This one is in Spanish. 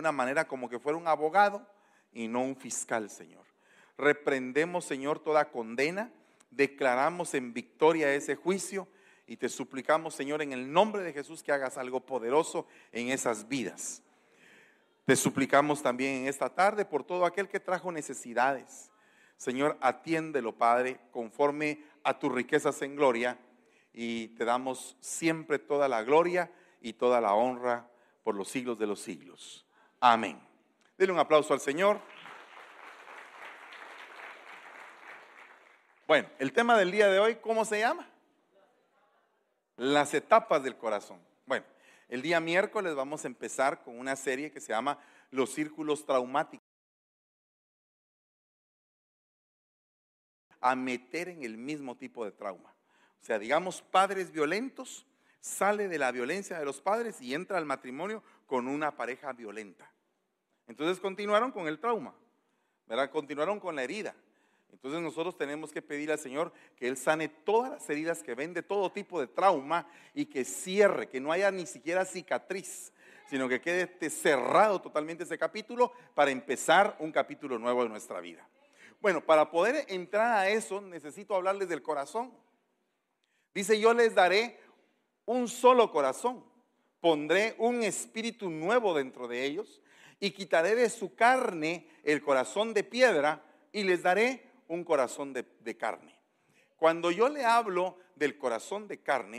una manera como que fuera un abogado y no un fiscal, Señor. Reprendemos, Señor, toda condena, declaramos en victoria ese juicio y te suplicamos, Señor, en el nombre de Jesús que hagas algo poderoso en esas vidas. Te suplicamos también en esta tarde por todo aquel que trajo necesidades. Señor, atiéndelo, Padre, conforme a tus riquezas en gloria y te damos siempre toda la gloria y toda la honra por los siglos de los siglos. Amén. Denle un aplauso al Señor. Bueno, el tema del día de hoy, ¿cómo se llama? Las etapas del corazón. Bueno, el día miércoles vamos a empezar con una serie que se llama Los círculos traumáticos. A meter en el mismo tipo de trauma. O sea, digamos, padres violentos, sale de la violencia de los padres y entra al matrimonio con una pareja violenta. Entonces continuaron con el trauma, ¿verdad? Continuaron con la herida. Entonces nosotros tenemos que pedir al Señor que Él sane todas las heridas que ven de todo tipo de trauma y que cierre, que no haya ni siquiera cicatriz, sino que quede cerrado totalmente ese capítulo para empezar un capítulo nuevo de nuestra vida. Bueno, para poder entrar a eso necesito hablarles del corazón. Dice, yo les daré un solo corazón, pondré un espíritu nuevo dentro de ellos y quitaré de su carne el corazón de piedra y les daré un corazón de, carne. Cuando yo le hablo del corazón de carne,